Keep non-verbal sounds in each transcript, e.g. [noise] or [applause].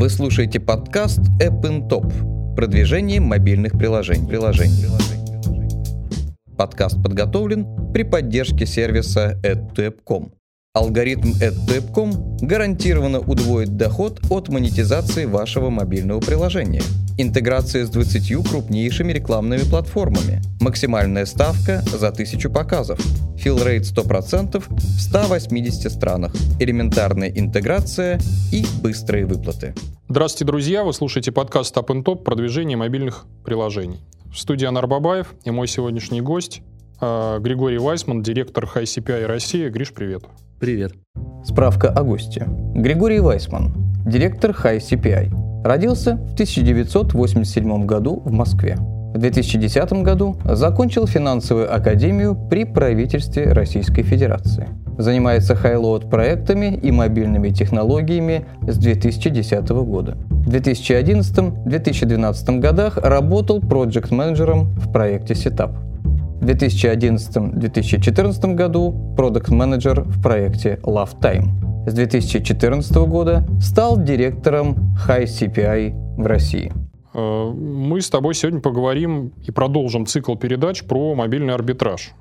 Вы слушаете подкаст App in Top. Продвижение мобильных приложений. приложений. Подкаст подготовлен при поддержке сервиса AdToApp.com. Алгоритм AdToApp.com гарантированно удвоит доход от монетизации вашего мобильного приложения. Интеграция с 20 крупнейшими рекламными платформами. Максимальная ставка за 1000 показов. Филрейт 100% в 180 странах. Элементарная интеграция и быстрые выплаты. Здравствуйте, друзья! Вы слушаете подкаст Top and Top продвижение мобильных приложений. В студии Анар Бабаев и мой сегодняшний гость э, Григорий Вайсман, директор High CPI России. Гриш, привет. Привет. Справка о госте. Григорий Вайсман, директор High CPI. Родился в 1987 году в Москве. В 2010 году закончил финансовую академию при правительстве Российской Федерации. Занимается highload проектами и мобильными технологиями с 2010 года. В 2011-2012 годах работал project-менеджером в проекте Setup. В 2011-2014 году product-менеджер в проекте Love Time. С 2014 года стал директором High CPI в России. Э, мы с тобой сегодня поговорим и продолжим цикл передач про мобильный арбитраж.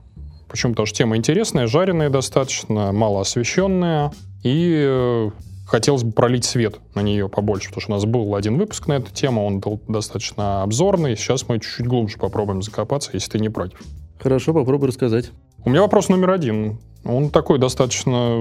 Почему? Потому что тема интересная, жареная достаточно, мало освещенная. И э, хотелось бы пролить свет на нее побольше, потому что у нас был один выпуск на эту тему, он был достаточно обзорный. Сейчас мы чуть-чуть глубже попробуем закопаться, если ты не против. Хорошо, попробуй рассказать. У меня вопрос номер один. Он такой достаточно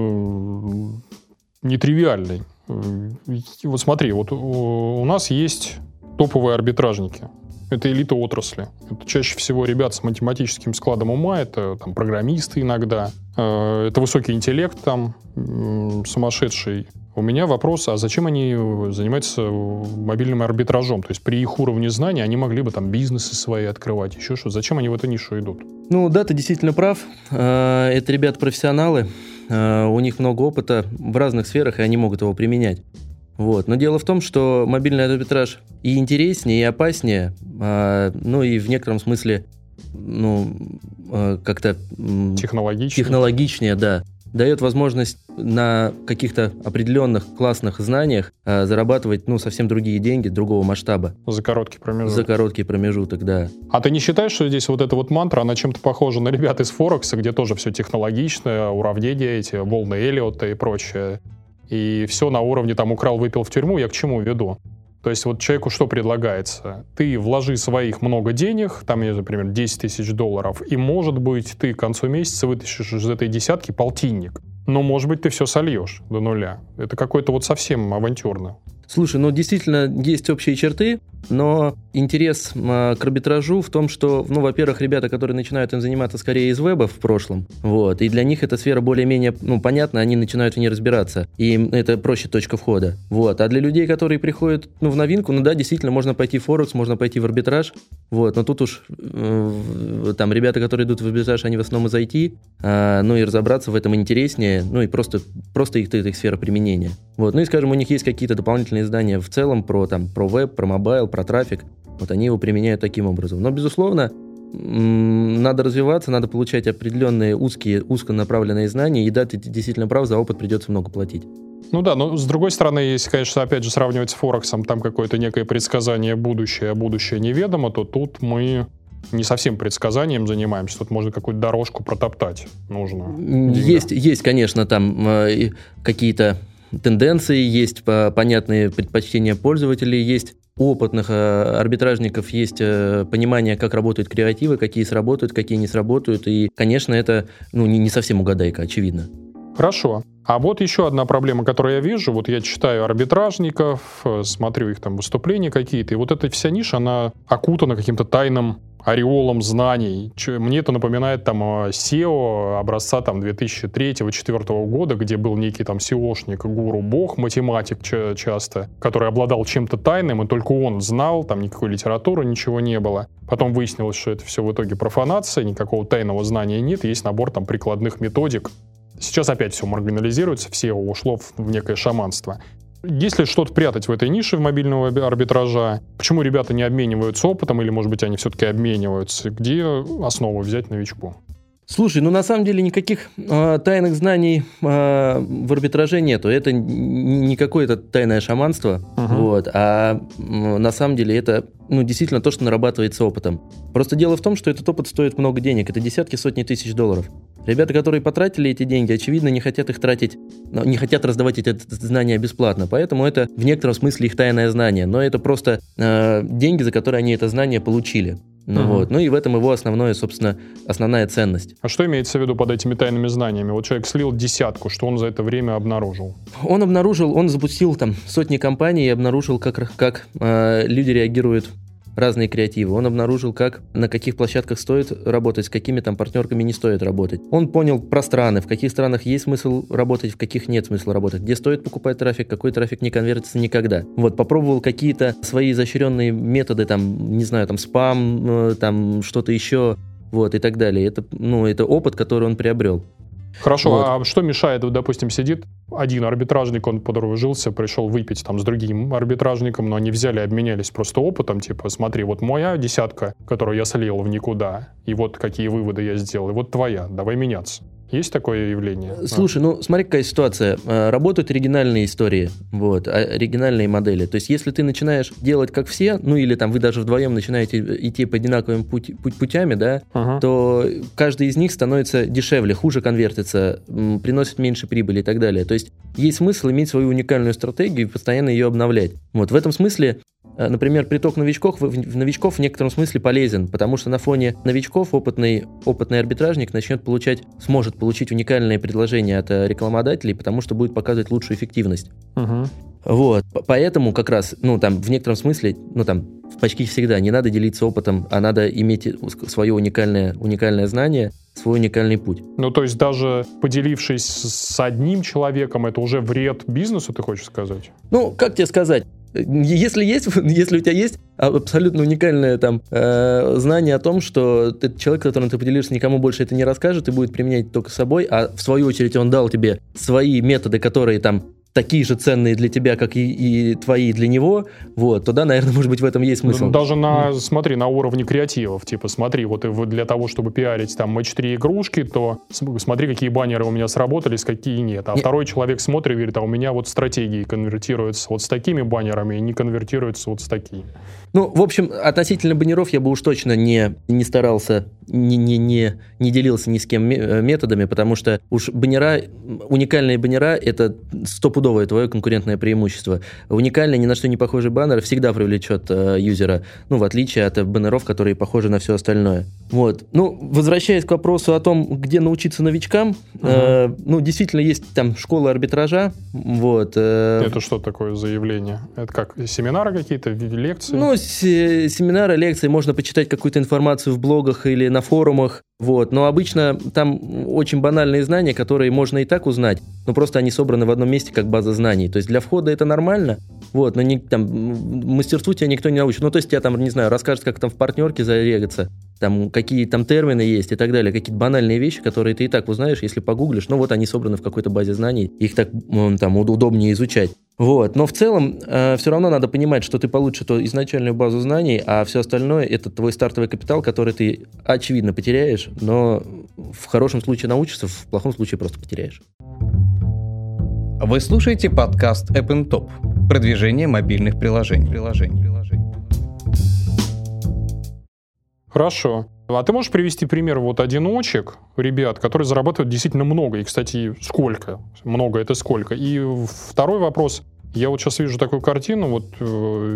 нетривиальный. Вот смотри, вот у нас есть топовые арбитражники. Это элита отрасли. Это чаще всего ребят с математическим складом ума, это там, программисты иногда, это высокий интеллект там, сумасшедший. У меня вопрос, а зачем они занимаются мобильным арбитражом? То есть при их уровне знаний они могли бы там бизнесы свои открывать, еще что. Зачем они в эту нишу идут? Ну да, ты действительно прав. Э, это ребята-профессионалы. Э, у них много опыта в разных сферах, и они могут его применять. Вот. Но дело в том, что мобильный арбитраж и интереснее, и опаснее, ну и в некотором смысле ну, а, как-то... Технологичнее. Технологичнее, да дает возможность на каких-то определенных классных знаниях э, зарабатывать ну, совсем другие деньги, другого масштаба. За короткий промежуток. За короткий промежуток, да. А ты не считаешь, что здесь вот эта вот мантра, она чем-то похожа на ребят из Форекса, где тоже все технологичное, уравнения эти, волны Эллиота и прочее? И все на уровне там украл, выпил в тюрьму, я к чему веду? То есть вот человеку что предлагается? Ты вложи своих много денег, там, например, 10 тысяч долларов, и, может быть, ты к концу месяца вытащишь из этой десятки полтинник. Но, может быть, ты все сольешь до нуля. Это какое-то вот совсем авантюрно. Слушай, ну действительно есть общие черты, но интерес э, к арбитражу в том, что, ну, во-первых, ребята, которые начинают им заниматься скорее из веба в прошлом, вот, и для них эта сфера более-менее, ну, понятна, они начинают в ней разбираться, и им это проще точка входа, вот. А для людей, которые приходят, ну, в новинку, ну да, действительно, можно пойти в Форекс, можно пойти в арбитраж, вот, но тут уж э, там ребята, которые идут в арбитраж, они в основном из IT, э, ну, и разобраться в этом интереснее, ну, и просто, просто их, их сфера применения. Вот, ну, и, скажем, у них есть какие-то дополнительные разные издания в целом про, там, про веб, про mobile, про трафик. Вот они его применяют таким образом. Но, безусловно, надо развиваться, надо получать определенные узкие, узконаправленные знания, и да, ты действительно прав, за опыт придется много платить. Ну да, но с другой стороны, если, конечно, опять же сравнивать с Форексом, там какое-то некое предсказание будущее, а будущее неведомо, то тут мы не совсем предсказанием занимаемся, тут можно какую-то дорожку протоптать нужно. Есть, есть, конечно, там э, какие-то тенденции, есть понятные предпочтения пользователей, есть опытных э, арбитражников есть э, понимание, как работают креативы, какие сработают, какие не сработают. И, конечно, это ну, не совсем угадайка, очевидно. Хорошо. А вот еще одна проблема, которую я вижу. Вот я читаю арбитражников, э, смотрю их там выступления какие-то, и вот эта вся ниша, она окутана каким-то тайным ореолом знаний. Мне это напоминает там SEO образца там 2003-2004 года, где был некий там SEOшник, гуру, бог, математик часто, который обладал чем-то тайным, и только он знал, там никакой литературы, ничего не было. Потом выяснилось, что это все в итоге профанация, никакого тайного знания нет, есть набор там прикладных методик. Сейчас опять все маргинализируется, все ушло в некое шаманство. Если что-то прятать в этой нише в мобильного арбитража, почему ребята не обмениваются опытом, или, может быть, они все-таки обмениваются? Где основу взять новичку? Слушай, ну на самом деле никаких э, тайных знаний э, в арбитраже нету. Это не какое-то тайное шаманство, uh-huh. вот, а э, на самом деле это ну, действительно то, что нарабатывается опытом. Просто дело в том, что этот опыт стоит много денег. Это десятки, сотни тысяч долларов. Ребята, которые потратили эти деньги, очевидно, не хотят их тратить, не хотят раздавать эти знания бесплатно. Поэтому это в некотором смысле их тайное знание. Но это просто э, деньги, за которые они это знание получили. Ну, угу. вот. ну и в этом его основное, собственно, основная ценность. А что имеется в виду под этими тайными знаниями? Вот человек слил десятку, что он за это время обнаружил? Он обнаружил, он запустил там сотни компаний и обнаружил, как, как э, люди реагируют разные креативы. Он обнаружил, как, на каких площадках стоит работать, с какими там партнерками не стоит работать. Он понял про страны, в каких странах есть смысл работать, в каких нет смысла работать, где стоит покупать трафик, какой трафик не конвертится никогда. Вот, попробовал какие-то свои изощренные методы, там, не знаю, там, спам, э, там, что-то еще, вот, и так далее. Это, ну, это опыт, который он приобрел. Хорошо, вот. а что мешает, допустим, сидит один арбитражник, он подружился, пришел выпить там с другим арбитражником, но они взяли, обменялись просто опытом, типа, смотри, вот моя десятка, которую я слил в никуда, и вот какие выводы я сделал, и вот твоя, давай меняться. Есть такое явление? Слушай, а. ну смотри, какая ситуация. А, работают оригинальные истории, вот, а, оригинальные модели. То есть, если ты начинаешь делать как все, ну или там вы даже вдвоем начинаете идти по одинаковым путь, путь, путями, да, ага. то каждый из них становится дешевле, хуже конвертится, приносит меньше прибыли и так далее. То есть, есть смысл иметь свою уникальную стратегию и постоянно ее обновлять. Вот в этом смысле Э, например, приток новичков в новичков в некотором смысле полезен, потому что на фоне новичков опытный, опытный арбитражник начнет получать, сможет получить уникальные предложения от э, рекламодателей, потому что будет показывать лучшую эффективность. Угу. Вот, поэтому как раз, ну, там, в некотором смысле, ну, там, почти всегда не надо делиться опытом, а надо иметь свое уникальное, уникальное знание, свой уникальный путь. Ну, то есть даже поделившись с одним человеком, это уже вред бизнесу, ты хочешь сказать? Ну, как тебе сказать? Если есть, [laughs] если у тебя есть абсолютно уникальное там э, знание о том, что ты, человек, которым ты поделишься, никому больше это не расскажет и будет применять только собой, а в свою очередь он дал тебе свои методы, которые там такие же ценные для тебя, как и, и твои для него, вот, то да, наверное, может быть, в этом есть смысл. Даже на, смотри, на уровне креативов, типа, смотри, вот для того, чтобы пиарить там матч-3 игрушки, то смотри, какие баннеры у меня сработались, какие нет. А нет. второй человек смотрит и говорит, а у меня вот стратегии конвертируются вот с такими баннерами и не конвертируются вот с такими. Ну, в общем, относительно баннеров я бы уж точно не, не старался, не, не, не, не делился ни с кем э, методами, потому что уж баннера, уникальные баннера — это стопудовое твое конкурентное преимущество. Уникальный, ни на что не похожий баннер всегда привлечет э, юзера, ну, в отличие от баннеров, которые похожи на все остальное. Вот. Ну, возвращаясь к вопросу о том, где научиться новичкам, угу. э, ну, действительно, есть там школа арбитража, вот. Э, это что такое заявление? Это как, семинары какие-то, лекции? Ну, семинары, лекции, можно почитать какую-то информацию в блогах или на форумах, вот. Но обычно там очень банальные знания, которые можно и так узнать, но просто они собраны в одном месте как база знаний. То есть для входа это нормально, вот, но не, там, мастерству тебя никто не научит. Ну, то есть тебя там, не знаю, расскажет, как там в партнерке зарегаться, там, какие там термины есть и так далее, какие-то банальные вещи, которые ты и так узнаешь, если погуглишь, ну, вот они собраны в какой-то базе знаний, их так там удобнее изучать. Вот. Но в целом э, все равно надо понимать, что ты получишь эту изначальную базу знаний, а все остальное это твой стартовый капитал, который ты очевидно потеряешь, но в хорошем случае научишься, в плохом случае просто потеряешь. Вы слушаете подкаст App Top. Продвижение мобильных приложений. приложений. Хорошо. А ты можешь привести пример вот одиночек, ребят, которые зарабатывают действительно много? И, кстати, сколько? Много это сколько? И второй вопрос. Я вот сейчас вижу такую картину, вот э,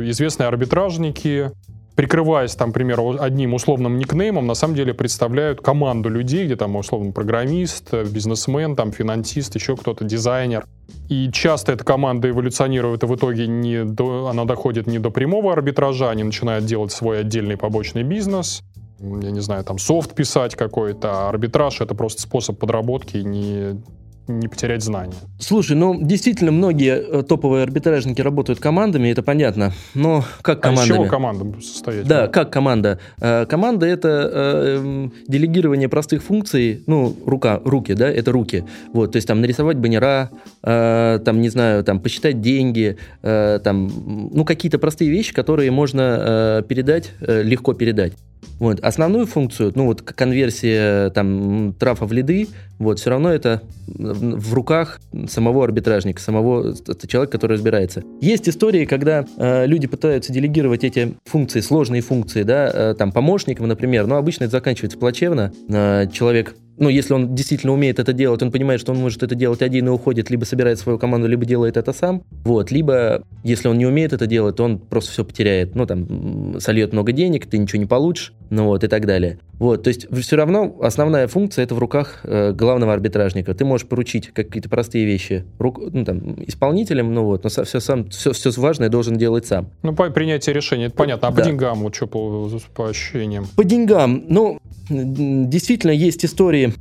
известные арбитражники, прикрываясь, там, к примеру, одним условным никнеймом, на самом деле представляют команду людей, где там, условно, программист, бизнесмен, там, финансист, еще кто-то, дизайнер. И часто эта команда эволюционирует, и в итоге не до, она доходит не до прямого арбитража, они начинают делать свой отдельный побочный бизнес, я не знаю, там софт писать какой-то, а арбитраж — это просто способ подработки, не не потерять знания. Слушай, ну действительно многие э, топовые арбитражники работают командами, это понятно. Но как командами? А из чего команда состоит? Да, как команда? Э, команда это э, делегирование простых функций, ну рука, руки, да, это руки. Вот, то есть там нарисовать баннера, там не знаю, там посчитать деньги, там ну какие-то простые вещи, которые можно передать, легко передать. Вот. Основную функцию, ну вот конверсия там трафа в лиды, вот, все равно это в руках самого арбитражника, самого человека, который разбирается. Есть истории, когда э, люди пытаются делегировать эти функции, сложные функции, да, э, там, помощникам, например, но обычно это заканчивается плачевно. Э, человек ну, если он действительно умеет это делать, он понимает, что он может это делать один и уходит, либо собирает свою команду, либо делает это сам. Вот. Либо, если он не умеет это делать, то он просто все потеряет. Ну, там, сольет много денег, ты ничего не получишь, ну вот, и так далее. Вот, то есть все равно основная функция это в руках э, главного арбитражника. Ты можешь поручить какие-то простые вещи рук, ну, там, исполнителям, ну вот, но все, сам, все, все важное должен делать сам. Ну, по принятию решения, это понятно. А да. по деньгам, вот что по, по ощущениям? По деньгам, ну, действительно есть истории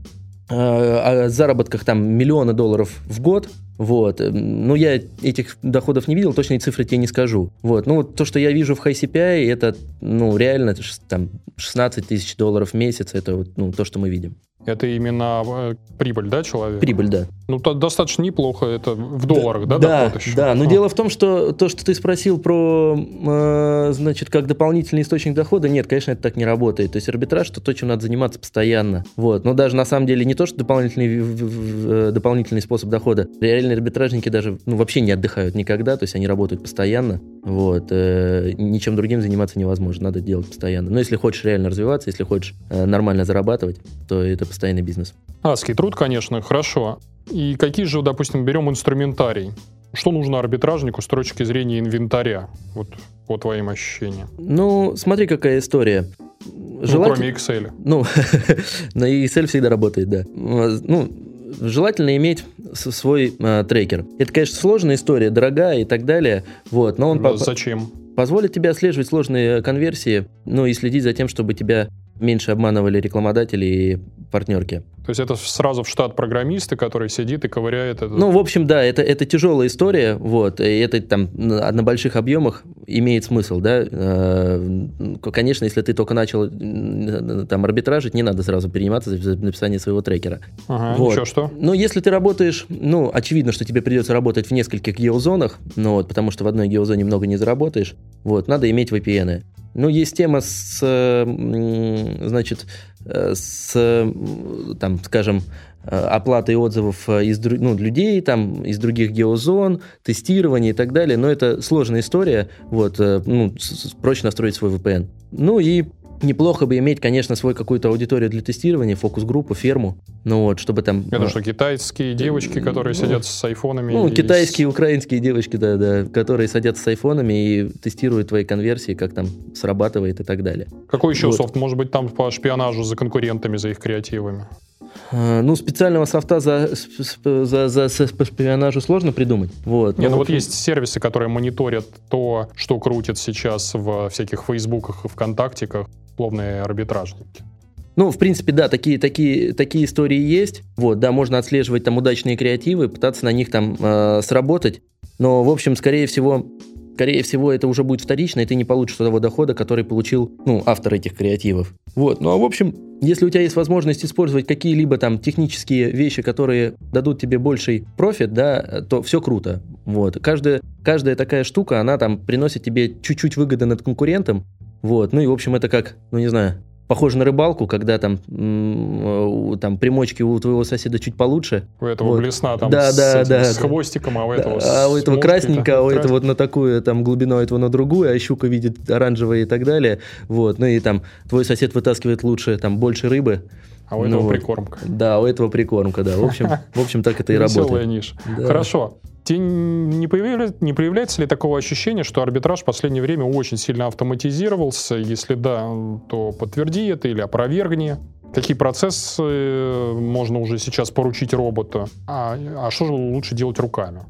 э, о заработках там миллиона долларов в год, вот. Ну, я этих доходов не видел, точные цифры тебе не скажу. Вот. Ну, вот то, что я вижу в High CPI, это, ну, реально, там, 16 тысяч долларов в месяц, это вот, ну, то, что мы видим. Это именно э, прибыль, да, человека? Прибыль, да. Ну, то достаточно неплохо, это в долларах, да, да, еще? Да, но а. дело в том, что то, что ты спросил про, э, значит, как дополнительный источник дохода, нет, конечно, это так не работает. То есть арбитраж, это то, чем надо заниматься постоянно. Вот, но даже на самом деле не то, что дополнительный, э, дополнительный способ дохода. Реальные арбитражники даже, ну, вообще не отдыхают никогда, то есть они работают постоянно. Вот, э, ничем другим заниматься невозможно, надо делать постоянно. Но если хочешь реально развиваться, если хочешь э, нормально зарабатывать, то это постоянный бизнес. Адский труд, конечно, хорошо. И какие же, допустим, берем инструментарий? Что нужно арбитражнику с точки зрения инвентаря? Вот по твоим ощущениям. Ну, смотри, какая история. Желатель... Ну, кроме Excel. Ну, [laughs] на Excel всегда работает, да. Ну, желательно иметь свой э, трекер. Это, конечно, сложная история, дорогая и так далее. Вот, но он... Но зачем? Позволит тебе отслеживать сложные конверсии, ну и следить за тем, чтобы тебя меньше обманывали рекламодатели и партнерки. То есть это сразу в штат программиста, который сидит и ковыряет это? Ну, в общем, да, это, это тяжелая история, вот, и это там на, больших объемах имеет смысл, да. Э, конечно, если ты только начал там арбитражить, не надо сразу перениматься за написание своего трекера. Ага, вот. еще что? Ну, если ты работаешь, ну, очевидно, что тебе придется работать в нескольких геозонах, ну, вот, потому что в одной геозоне много не заработаешь, вот, надо иметь VPN. Ну, есть тема с, значит, э, с, там, скажем, э, оплатой отзывов э, из ну, людей, там, из других геозон, тестирование и так далее, но это сложная история, вот, ну, проще настроить свой VPN. Ну и Неплохо бы иметь, конечно, свою какую-то аудиторию для тестирования, фокус-группу, ферму, ну вот, чтобы там... Это что, китайские девочки, которые ну, сидят с айфонами? Ну, и... китайские, украинские девочки, да, да, которые садятся с айфонами и тестируют твои конверсии, как там срабатывает и так далее. Какой еще вот. софт? Может быть, там по шпионажу за конкурентами, за их креативами? А, ну, специального софта за, за, за, за шпионажу сложно придумать. Вот. Не, ну вот есть сервисы, которые мониторят то, что крутят сейчас в всяких фейсбуках и вконтактиках условные арбитражники. Ну, в принципе, да, такие, такие, такие истории есть. Вот, да, можно отслеживать там удачные креативы, пытаться на них там э, сработать. Но, в общем, скорее всего, скорее всего, это уже будет вторично, и ты не получишь того дохода, который получил, ну, автор этих креативов. Вот, ну, а в общем, если у тебя есть возможность использовать какие-либо там технические вещи, которые дадут тебе больший профит, да, то все круто. Вот, каждая, каждая такая штука, она там приносит тебе чуть-чуть выгоды над конкурентом, вот, ну и, в общем, это как, ну не знаю, похоже на рыбалку, когда там, там примочки у твоего соседа чуть получше. У этого вот. блесна там да, с, да, да, с хвостиком, а у этого да, А у этого красненько, а у этого вот на такую там глубину, а этого на другую, а щука видит оранжевое и так далее. Вот, ну и там твой сосед вытаскивает лучше, там больше рыбы. А у этого ну, прикормка. Да, у этого прикормка, да. В общем, в общем так это и работает. Веселая ниша. Да. Хорошо. Тебе не, появляется, не появляется ли такого ощущения, что арбитраж в последнее время очень сильно автоматизировался? Если да, то подтверди это или опровергни. Какие процессы э, можно уже сейчас поручить роботу? А, а что же лучше делать руками?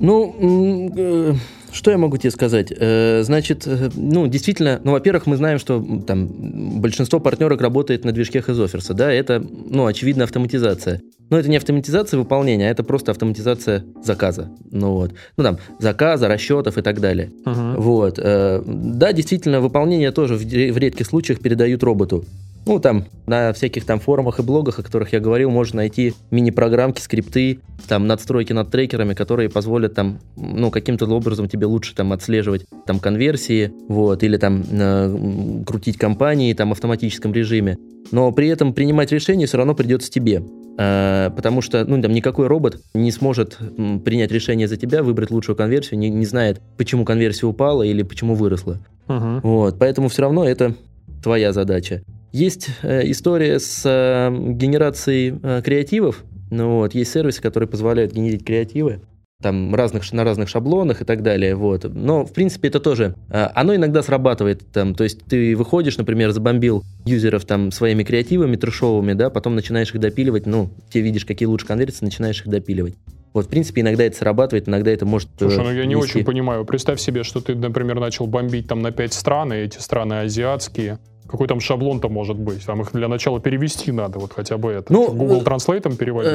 Ну, э, что я могу тебе сказать? Э, значит, э, ну, действительно, ну, во-первых, мы знаем, что там большинство партнерок работает на движке Хезоферса, да, это, ну, очевидно, автоматизация. Но это не автоматизация выполнения, а это просто автоматизация заказа. Ну вот. Ну там, заказа, расчетов и так далее. Uh-huh. Вот. Э, да, действительно, выполнение тоже в редких случаях передают роботу. Ну, там, на всяких там форумах и блогах, о которых я говорил, можно найти мини-программки, скрипты, там, надстройки над трекерами, которые позволят там, ну, каким-то образом тебе лучше там отслеживать там конверсии, вот, или там э, крутить компании там в автоматическом режиме. Но при этом принимать решение все равно придется тебе. Э, потому что, ну, там, никакой робот не сможет принять решение за тебя, выбрать лучшую конверсию, не, не знает, почему конверсия упала или почему выросла. Uh-huh. Вот, поэтому все равно это твоя задача. Есть э, история с э, генерацией э, креативов. Ну, вот, есть сервисы, которые позволяют генерить креативы там разных, на разных шаблонах и так далее, вот. Но, в принципе, это тоже, оно иногда срабатывает, там, то есть ты выходишь, например, забомбил юзеров там своими креативами трешовыми, да, потом начинаешь их допиливать, ну, те видишь, какие лучше конверсии, начинаешь их допиливать. Вот, в принципе, иногда это срабатывает, иногда это может... Слушай, ну я не очень понимаю. Представь себе, что ты, например, начал бомбить там на пять стран, и эти страны азиатские, какой там шаблон-то может быть? Там их для начала перевести надо, вот хотя бы это. Ну, Google э, Translate [laughs] переводишь?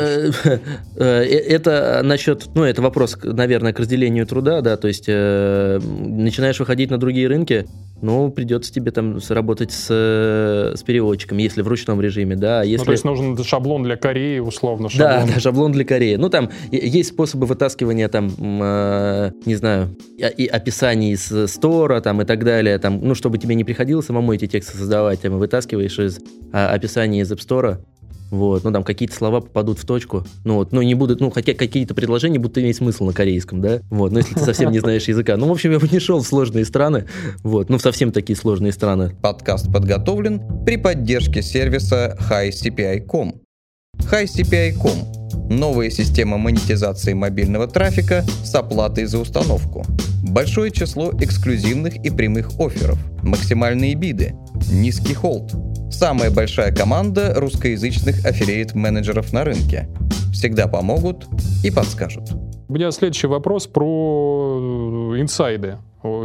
Э, э, это насчет, ну, это вопрос, наверное, к разделению труда, да, то есть начинаешь выходить на другие рынки, ну, придется тебе там сработать с, с переводчиком, если в ручном режиме, да. Если... Ну, то есть нужен шаблон для Кореи, условно, шаблон. Да, да, шаблон для Кореи. Ну, там есть способы вытаскивания, там, э, не знаю, и описаний из стора, там, и так далее, там, ну, чтобы тебе не приходилось самому эти тексты создавать, там, вытаскиваешь из а, описания из App Store, вот, ну там какие-то слова попадут в точку, ну вот, ну не будут, ну хотя какие-то предложения будут иметь смысл на корейском, да, вот, но если ты совсем не знаешь языка, ну в общем я бы не шел в сложные страны, вот, ну в совсем такие сложные страны. Подкаст подготовлен при поддержке сервиса HiCPI.com. HiCPI.com – новая система монетизации мобильного трафика с оплатой за установку. Большое число эксклюзивных и прямых офферов, максимальные биды, низкий холд – Самая большая команда русскоязычных аффилиейт-менеджеров на рынке. Всегда помогут и подскажут. У меня следующий вопрос про э, инсайды.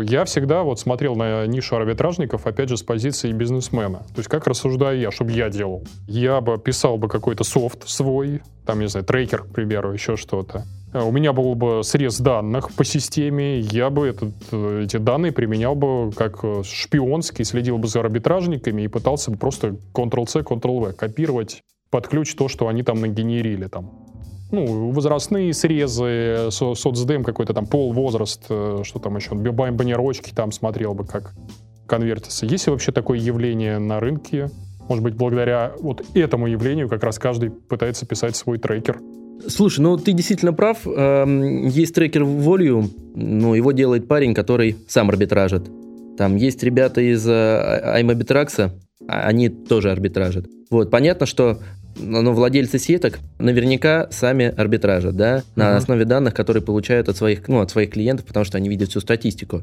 Я всегда вот смотрел на нишу арбитражников, опять же, с позиции бизнесмена. То есть как рассуждаю я, чтобы я делал? Я бы писал бы какой-то софт свой, там, не знаю, трекер, к примеру, еще что-то. Э, у меня был бы срез данных по системе, я бы этот, э, эти данные применял бы как э, шпионский, следил бы за арбитражниками и пытался бы просто Ctrl-C, Ctrl-V копировать под ключ то, что они там нагенерили там. Ну, возрастные срезы, со соцдем какой-то там пол, возраст, что там еще, баннерочки там смотрел бы, как конвертится. Есть ли вообще такое явление на рынке? Может быть, благодаря вот этому явлению как раз каждый пытается писать свой трекер. Слушай, ну ты действительно прав. Эм, есть трекер Volume, ну его делает парень, который сам арбитражит. Там есть ребята из iMobitrax, а, они тоже арбитражат. Вот, понятно, что ну, владельцы сеток наверняка сами арбитражат, да, на uh-huh. основе данных, которые получают от своих, ну, от своих клиентов, потому что они видят всю статистику.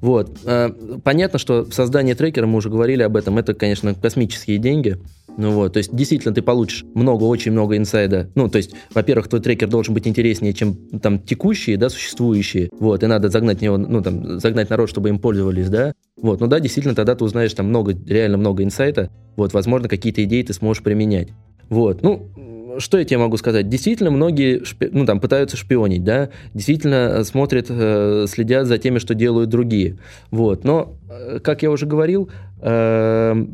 Вот. Э, понятно, что создание трекера, мы уже говорили об этом, это, конечно, космические деньги. Ну вот, то есть действительно ты получишь много, очень много инсайда. Ну, то есть, во-первых, твой трекер должен быть интереснее, чем там текущие, да, существующие. Вот, и надо загнать него, ну, там, загнать народ, чтобы им пользовались, да. Вот, ну да, действительно, тогда ты узнаешь там много, реально много инсайта. Вот, возможно, какие-то идеи ты сможешь применять. Вот, ну, что я тебе могу сказать? Действительно, многие шпи... ну, там, пытаются шпионить, да, действительно э, смотрят, э, следят за теми, что делают другие. Вот. Но, э, как я уже говорил, э,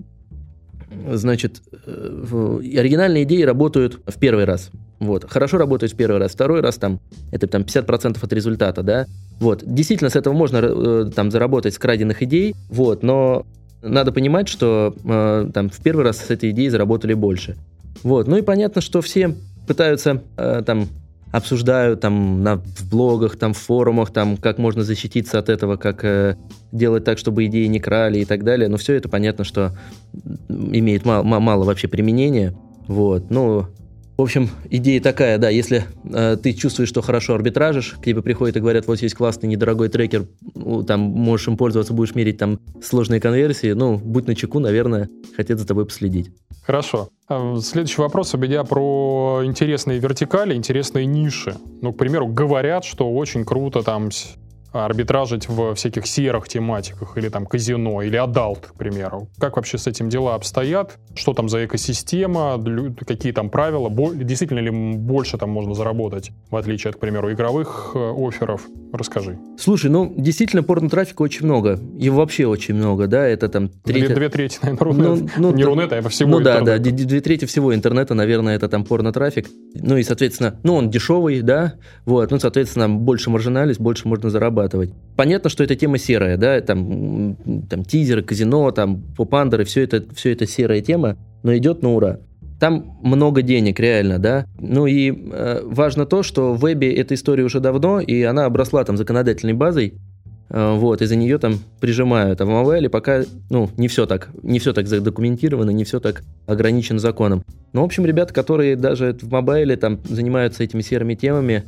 значит, э, оригинальные идеи работают в первый раз. Вот. Хорошо работают в первый раз. Второй раз там, это там 50% от результата, да. Вот. Действительно, с этого можно э, там заработать с краденных идей, вот, но надо понимать, что э, там в первый раз с этой идеей заработали больше. Вот. Ну и понятно, что все пытаются э, там обсуждают там на, в блогах, там в форумах, там как можно защититься от этого, как э, делать так, чтобы идеи не крали и так далее. Но все это понятно, что имеет мало, мало вообще применения. Вот. Ну, в общем, идея такая, да, если э, ты чувствуешь, что хорошо арбитражишь, к тебе приходят и говорят, вот есть классный недорогой трекер, там можешь им пользоваться, будешь мерить там сложные конверсии, ну, будь на чеку, наверное, хотят за тобой последить. Хорошо. А, следующий вопрос у про интересные вертикали, интересные ниши. Ну, к примеру, говорят, что очень круто там арбитражить в всяких серых тематиках, или там казино, или adult, к примеру. Как вообще с этим дела обстоят? Что там за экосистема? Какие там правила? Действительно ли больше там можно заработать, в отличие от, к примеру, игровых э, офферов? Расскажи. Слушай, ну, действительно, порно-трафика очень много. Его вообще очень много, да, это там... Третья... Две, две трети, наверное, Рунет. Ну, ну, Не Рунета, а всего Ну интернета. да, да, две трети всего интернета, наверное, это там порно-трафик. Ну и, соответственно, ну, он дешевый, да, вот, ну, соответственно, больше маржинальность, больше можно зарабатывать. Понятно, что эта тема серая, да, там, там тизеры, казино, там, попандеры, все это, все это серая тема, но идет на ура. Там много денег, реально, да. Ну и э, важно то, что в вебе эта история уже давно, и она обросла там законодательной базой. Э, вот, и за нее там прижимают. А в мобайле пока, ну, не все так, не все так задокументировано, не все так ограничено законом. Ну, в общем, ребята, которые даже в мобайле там занимаются этими серыми темами,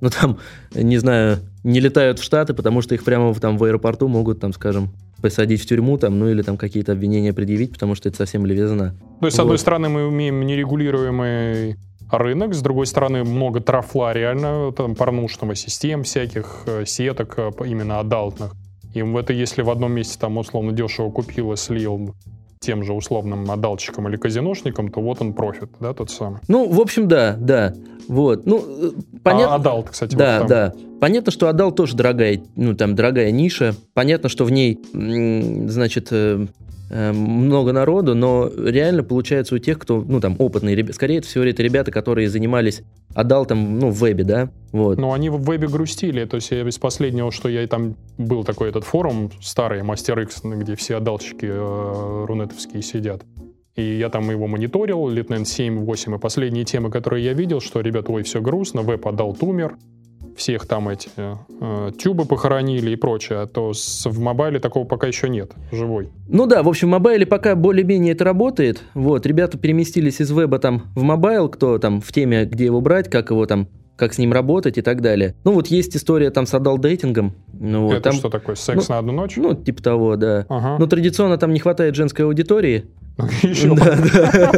ну, там, не знаю, не летают в Штаты, потому что их прямо там в аэропорту могут, там, скажем, посадить в тюрьму, там, ну или там какие-то обвинения предъявить, потому что это совсем левизна. То есть, с одной стороны, мы имеем нерегулируемый рынок, с другой стороны, много трафла реально, там, порнушного систем всяких, э, сеток э, именно адалтных. И в это, если в одном месте там условно дешево купил и слил тем же условным адалтчиком или казиношником, то вот он профит, да, тот самый. Ну, в общем, да, да. Вот, ну, э, понятно. А adult, кстати, да, вот да. Понятно, что adult тоже дорогая, ну, там, дорогая ниша. Понятно, что в ней, значит, э, много народу, но реально получается у тех, кто, ну, там, опытные, скорее всего, это ребята, которые занимались адалтом, ну, в вебе, да, вот. Ну, они в вебе грустили, то есть из последнего, что я там, был такой этот форум старый, Master X, где все адалтчики э, рунетовские сидят. И я там его мониторил, лет, наверное, 7-8. И последние темы, которые я видел, что, ребята, ой, все грустно, веб adult умер, всех там эти э, тюбы похоронили и прочее, а то с, в мобайле такого пока еще нет, живой. Ну да, в общем, в мобайле пока более-менее это работает. Вот, ребята переместились из веба там в mobile, кто там в теме, где его брать, как его там как с ним работать и так далее. Ну, вот есть история там с адалт-дейтингом. Ну, вот, Это там, что такое, секс ну, на одну ночь? Ну, типа того, да. Ага. Но традиционно там не хватает женской аудитории. [laughs] Еще. Да, да.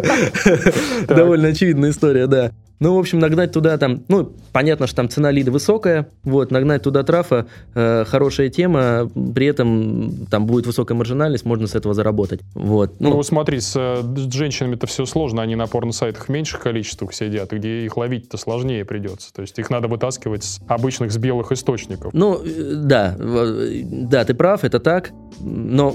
[laughs] Довольно очевидная история, да. Ну, в общем, нагнать туда там, ну, понятно, что там цена лида высокая, вот, нагнать туда трафа, э, хорошая тема, при этом там будет высокая маржинальность, можно с этого заработать, вот. Ну, ну смотри, с, с женщинами-то все сложно, они на порно-сайтах в меньших количествах сидят, где их ловить-то сложнее придется, то есть их надо вытаскивать с обычных, с белых источников. Ну, э, да, да, ты прав, это так, но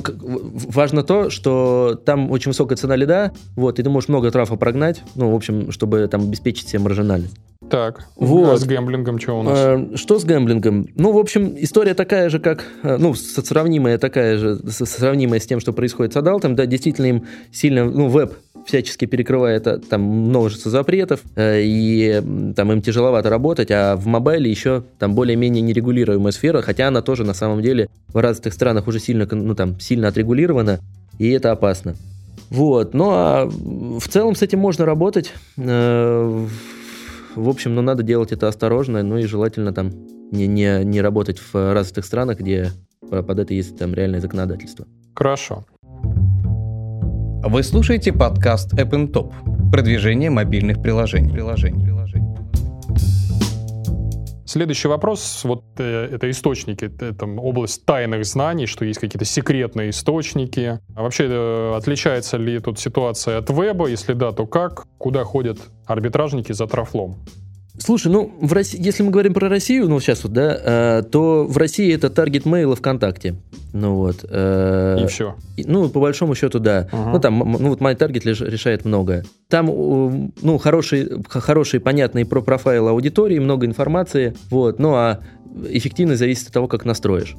важно то, что там очень высокая цена лида, вот, и ты можешь много трафа прогнать, ну, в общем, чтобы там обеспечить себе маржинальность. Так, вот. а с гэмблингом что у нас? А, что с гэмблингом? Ну, в общем, история такая же, как, э, ну, сравнимая такая же, сравнимая с тем, что происходит с Адалтом, да, действительно им сильно, ну, веб всячески перекрывает э, там множество запретов, и там им тяжеловато работать, а в мобайле еще там более-менее нерегулируемая сфера, хотя она тоже на самом деле в развитых странах уже сильно, ну, там, сильно отрегулирована, и это опасно. Вот, ну а в целом с этим можно работать. Э, в общем, но ну, надо делать это осторожно, ну и желательно там не, не, не работать в развитых странах, где под это есть там реальное законодательство. Хорошо. Вы слушаете подкаст App Top. Продвижение мобильных приложений. приложений. Следующий вопрос, вот э, это источники, это область тайных знаний, что есть какие-то секретные источники. А вообще э, отличается ли тут ситуация от веба? Если да, то как? Куда ходят арбитражники за трафлом? Слушай, ну, в России, если мы говорим про Россию, ну, сейчас вот, да, э, то в России это таргет мейла ВКонтакте. Ну вот. Э, и все. Ну, по большому счету, да. Угу. Ну, там, ну, вот MyTarget решает многое. Там, ну, хороший, хороший, понятный про профайл аудитории, много информации, вот. Ну, а эффективность зависит от того, как настроишь.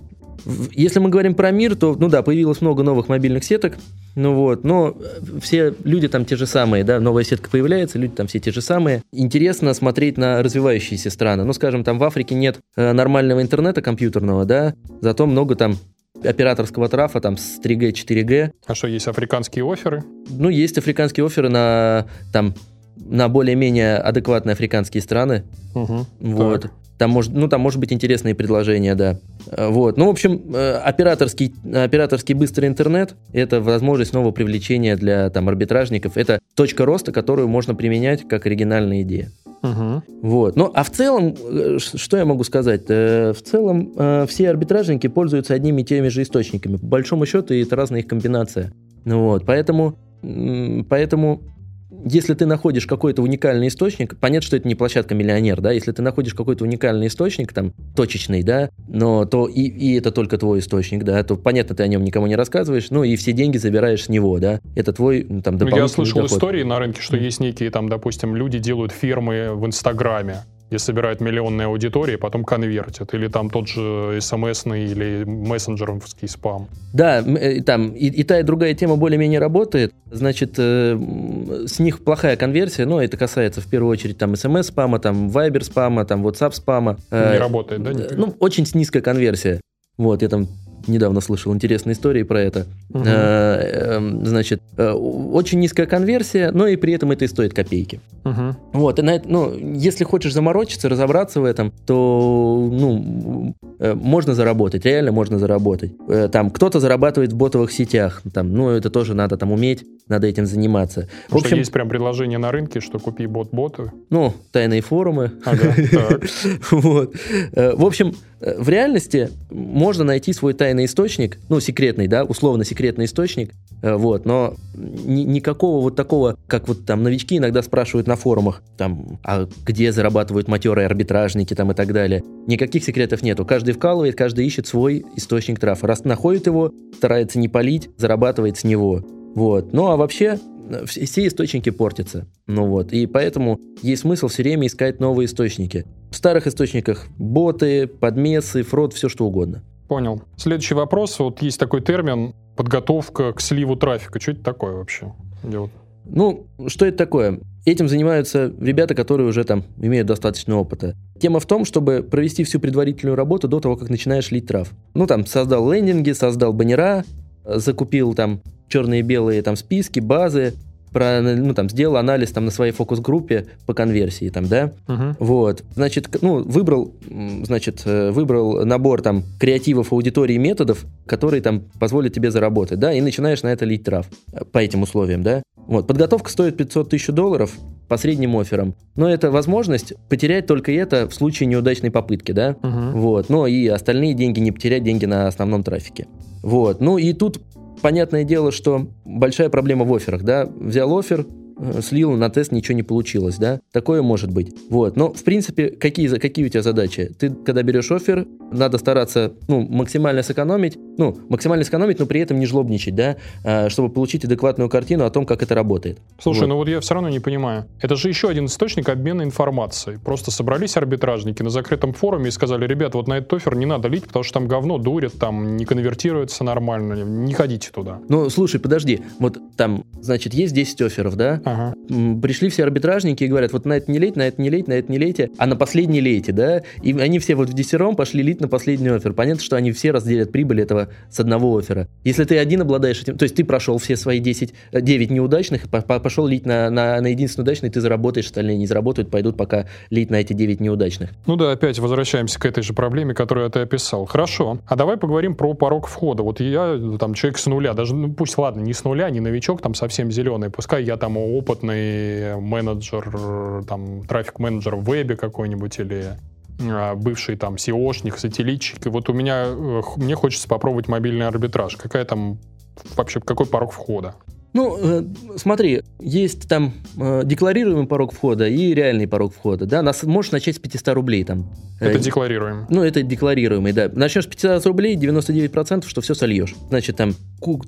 Если мы говорим про мир, то, ну да, появилось много новых мобильных сеток, ну вот, но все люди там те же самые, да, новая сетка появляется, люди там все те же самые. Интересно смотреть на развивающиеся страны. Ну, скажем, там в Африке нет э, нормального интернета компьютерного, да, зато много там операторского трафа там с 3G, 4G. А что, есть африканские оферы? Ну, есть африканские оферы на там на более-менее адекватные африканские страны. Угу, вот. Так. Там может, ну, там может быть интересные предложения, да. Э, вот. Ну, в общем, э, операторский, операторский быстрый интернет – это возможность нового привлечения для там, арбитражников. Это точка роста, которую можно применять как оригинальная идея. Угу. Вот. Ну, а в целом, э, что я могу сказать? В целом, все арбитражники пользуются одними и теми же источниками. По большому счету, это разная их комбинация. Ну, вот. Поэтому, поэтому если ты находишь какой-то уникальный источник, понятно, что это не площадка миллионер, да, если ты находишь какой-то уникальный источник, там, точечный, да, но то и, и это только твой источник, да, то понятно, ты о нем никому не рассказываешь, ну и все деньги забираешь с него, да, это твой ну, там дополнительный Я слышал доход. истории на рынке, что есть некие там, допустим, люди делают фирмы в Инстаграме, и собирают миллионные аудитории, потом конвертят. Или там тот же смс-ный или мессенджеровский спам. Да, э, там и, и та, и другая тема более-менее работает. Значит, э, с них плохая конверсия, но это касается в первую очередь там смс-спама, там вайбер-спама, там WhatsApp-спама. Э, Не работает, да? Никогда? Ну, очень низкая конверсия. Вот, я там недавно слышал интересные истории про это. Угу. Значит, э, очень низкая конверсия, но и при этом это и стоит копейки. Угу. Вот, и на это, ну, если хочешь заморочиться, разобраться в этом, то, ну, э, можно заработать, реально можно заработать. Там кто-то зарабатывает в ботовых сетях, там, ну, это тоже надо там уметь, надо этим заниматься. В общем, что есть прям предложение на рынке, что купи бот-боты? Ну, тайные форумы. Ага, так. [laughs] вот. В общем, в реальности можно найти свой тайный источник, ну, секретный, да, условно секретный источник, э, вот, но ни, никакого вот такого, как вот там новички иногда спрашивают на форумах, там, а где зарабатывают матерые арбитражники там и так далее. Никаких секретов нету. Каждый вкалывает, каждый ищет свой источник трафа. Раз находит его, старается не палить, зарабатывает с него. Вот. Ну, а вообще, э, все источники портятся. Ну вот, и поэтому есть смысл все время искать новые источники. В старых источниках боты, подмесы, фрод, все что угодно. Понял. Следующий вопрос. Вот есть такой термин подготовка к сливу трафика. Что это такое вообще? Где Ну, что это такое? Этим занимаются ребята, которые уже там имеют достаточно опыта. Тема в том, чтобы провести всю предварительную работу до того, как начинаешь лить трав. Ну, там, создал лендинги, создал баннера, закупил там черные и белые там списки, базы, про, ну, там, сделал анализ там на своей фокус-группе по конверсии, там, да, uh-huh. вот, значит, ну, выбрал, значит, э, выбрал набор там креативов, аудитории, методов, которые там позволят тебе заработать, да, и начинаешь на это лить трав э, по этим условиям, да, вот, подготовка стоит 500 тысяч долларов по средним офферам, но это возможность потерять только это в случае неудачной попытки, да, uh-huh. вот, но и остальные деньги не потерять деньги на основном трафике. Вот. Ну и тут понятное дело, что большая проблема в офферах, да, взял офер, слил на тест, ничего не получилось, да, такое может быть. Вот, но в принципе, какие, какие у тебя задачи? Ты, когда берешь офер, надо стараться, ну, максимально сэкономить, ну, максимально сэкономить, но при этом не жлобничать, да, а, чтобы получить адекватную картину о том, как это работает. Слушай, вот. ну вот я все равно не понимаю. Это же еще один источник обмена информацией. Просто собрались арбитражники на закрытом форуме и сказали, ребят, вот на этот офер не надо лить, потому что там говно дурит, там не конвертируется нормально, не ходите туда. Ну, слушай, подожди, вот там, значит, есть 10 офферов, да? Ага. Пришли все арбитражники и говорят, вот на это не лейте, на это не лейте, на это не лейте, а на последний лейте, да? И они все вот в десятером пошли лить на последний офер. Понятно, что они все разделят прибыль этого с одного оффера. Если ты один обладаешь этим, то есть ты прошел все свои 10, 9 э, неудачных, пошел лить на, на, на единственный удачный, ты заработаешь, остальные не заработают, пойдут пока лить на эти 9 неудачных. Ну да, опять возвращаемся к этой же проблеме, которую ты описал. Хорошо. А давай поговорим про порог входа. Вот я там человек с нуля, даже ну, пусть ладно, не с нуля, не новичок, там совсем зеленый, пускай я там опытный менеджер, там трафик-менеджер в вебе какой-нибудь или а, бывший там SEOшник, сателлитчик. И вот у меня, э, мне хочется попробовать мобильный арбитраж. Какая там вообще, какой порог входа? Ну, э, смотри, есть там э, декларируемый порог входа и реальный порог входа, да, нас можешь начать с 500 рублей там. Это декларируемый. Ну, это декларируемый, да. Начнешь с 500 рублей, 99%, что все сольешь. Значит, там,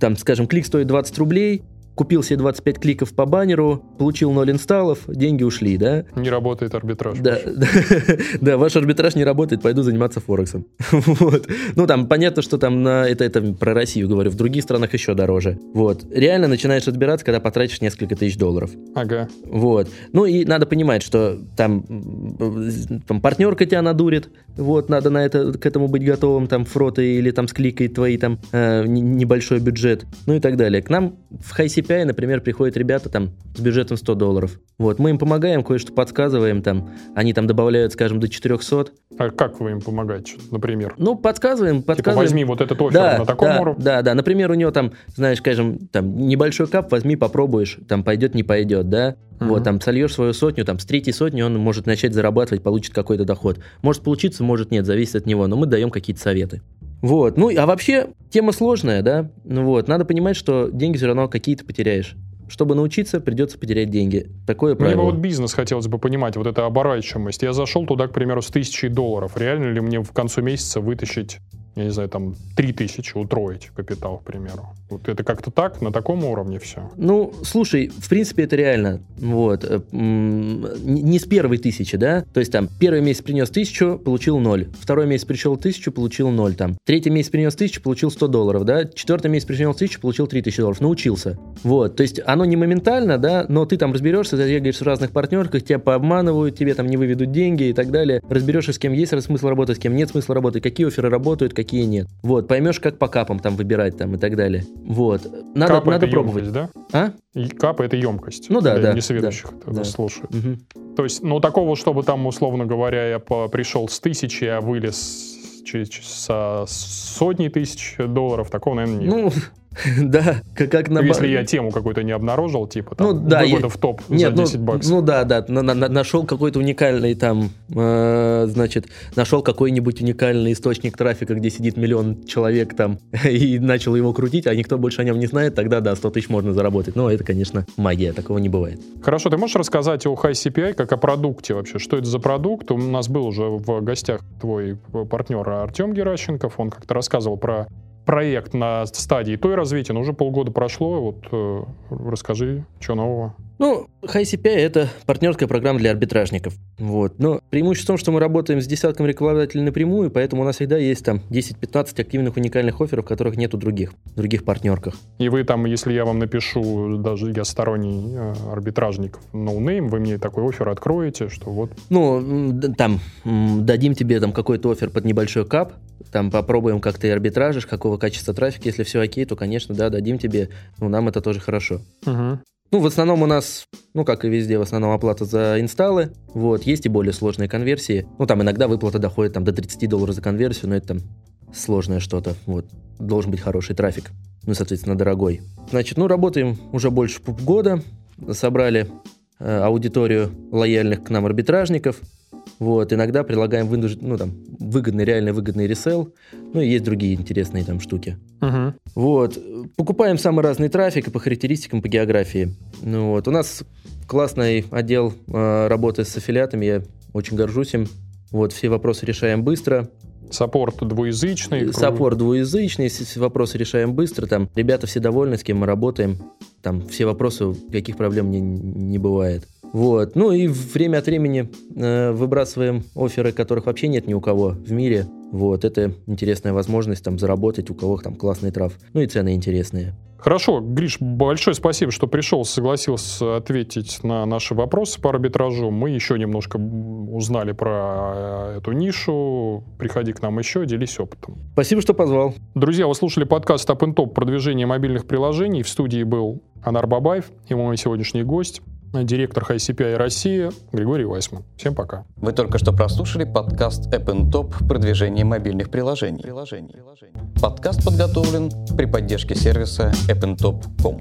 там, скажем, клик стоит 20 рублей, купил себе 25 кликов по баннеру, получил 0 инсталлов, деньги ушли, да? Не работает арбитраж. Да, да, [laughs] да, ваш арбитраж не работает, пойду заниматься Форексом. [laughs] вот. Ну, там понятно, что там на это, это про Россию говорю, в других странах еще дороже. Вот. Реально начинаешь разбираться, когда потратишь несколько тысяч долларов. Ага. Вот. Ну, и надо понимать, что там, там партнерка тебя надурит, вот, надо на это, к этому быть готовым, там, фроты или там с кликой твои там э, небольшой бюджет, ну и так далее. К нам в HiCP API, например, приходят ребята там с бюджетом 100 долларов. Вот, мы им помогаем, кое-что подсказываем, там, они там добавляют, скажем, до 400. А как вы им помогаете, например? Ну, подсказываем, типа, подсказываем. Типа возьми вот этот офер да, на таком да, уровне? Да, да, например, у него там, знаешь, скажем, там, небольшой кап, возьми, попробуешь, там, пойдет, не пойдет, да? Угу. Вот, там, сольешь свою сотню, там, с третьей сотни он может начать зарабатывать, получит какой-то доход. Может получиться, может нет, зависит от него, но мы даем какие-то советы. Вот. Ну, а вообще, тема сложная, да? Ну вот, надо понимать, что деньги все равно какие-то потеряешь. чтобы научиться, придется потерять деньги. Такое Мне правило. вот бизнес хотелось бы понимать, вот эта оборачиваемость. Я зашел туда, к примеру, с тысячей долларов. Реально ли мне в концу месяца вытащить, я не знаю, там, три тысячи, утроить капитал, к примеру? Вот это как-то так, на таком уровне все? Ну, слушай, в принципе, это реально. Вот. э, Не с первой тысячи, да? То есть там первый месяц принес тысячу, получил ноль. Второй месяц пришел тысячу, получил ноль там. Третий месяц принес тысячу, получил 100 долларов, да? Четвертый месяц принес тысячу, получил 3000 долларов. Научился. Вот. То есть оно не моментально, да, но ты там разберешься, ты бегаешь в разных партнерках, тебя пообманывают, тебе там не выведут деньги и так далее. Разберешься, с кем есть смысл работать, с кем нет смысла работать, какие оферы работают, какие нет. Вот. Поймешь, как по капам там выбирать там и так далее. Вот. Надо, Капа надо это пробовать. емкость, да? А? И Капа это емкость. Ну да, для да, несведущих да, да. слушает. Мгм. То есть, ну, такого, чтобы там, условно говоря, я пришел с тысячи, а вылез ч- ч- со сотни тысяч долларов, такого, наверное, нет. Ну, [laughs] да, как, как на... Ну, Если я тему какую-то не обнаружил, типа там, Ну, да, вывода е- в топ Нет, за ну, 10 баксов. ну да, да, на- на- нашел какой-то уникальный там, э, значит, нашел какой-нибудь уникальный источник трафика, где сидит миллион человек там, [laughs] и начал его крутить, а никто больше о нем не знает, тогда да, 100 тысяч можно заработать. Но это, конечно, магия, такого не бывает. Хорошо, ты можешь рассказать о High CPI как о продукте вообще? Что это за продукт? У нас был уже в гостях твой партнер Артем Геращенков, он как-то рассказывал про проект на стадии той развития, но уже полгода прошло, вот э, расскажи, что нового. Ну, High CPI — это партнерская программа для арбитражников. Вот. Но преимущество в том, что мы работаем с десятком рекламодателей напрямую, поэтому у нас всегда есть там 10-15 активных уникальных офферов, которых нет у других, других партнерках. И вы там, если я вам напишу, даже я сторонний э, арбитражник no-name, вы мне такой offer откроете, что вот Ну, там, дадим тебе там какой-то offer под небольшой cap, там попробуем, как ты арбитражишь, какого качества трафика, если все окей, то, конечно, да, дадим тебе, ну, нам это тоже хорошо. Ну, в основном у нас, ну, как и везде, в основном оплата за инсталлы. Вот, есть и более сложные конверсии. Ну, там иногда выплата доходит там, до 30 долларов за конверсию, но это там сложное что-то. Вот, должен быть хороший трафик. Ну, соответственно, дорогой. Значит, ну, работаем уже больше года. Собрали э, аудиторию лояльных к нам арбитражников. Вот, иногда предлагаем вынуж- ну, там, выгодный, реально выгодный ресел. Ну, и есть другие интересные там штуки. Мгм. Вот. Покупаем самый разный трафик и по характеристикам, по географии. Ну, вот. У нас классный отдел э, работы с аффилиатами, я очень горжусь им. Вот, все вопросы решаем быстро. Саппорт двуязычный. Саппорт двуязычный, вопросы решаем быстро. Там ребята все довольны, с кем мы работаем. Там все вопросы, каких проблем не, не бывает. Вот. Ну и время от времени э, выбрасываем оферы, которых вообще нет ни у кого в мире. Вот. Это интересная возможность там заработать, у кого там классный трав. Ну и цены интересные. Хорошо, Гриш, большое спасибо, что пришел, согласился ответить на наши вопросы по арбитражу. Мы еще немножко узнали про э, эту нишу. Приходи к нам еще, делись опытом. Спасибо, что позвал. Друзья, вы слушали подкаст Up Top продвижение мобильных приложений. В студии был Анар Бабаев и мой сегодняшний гость, директор High CPI России Григорий Вайсман. Всем пока. Вы только что прослушали подкаст App Top продвижение мобильных приложений. Подкаст подготовлен при поддержке сервиса appntop.com.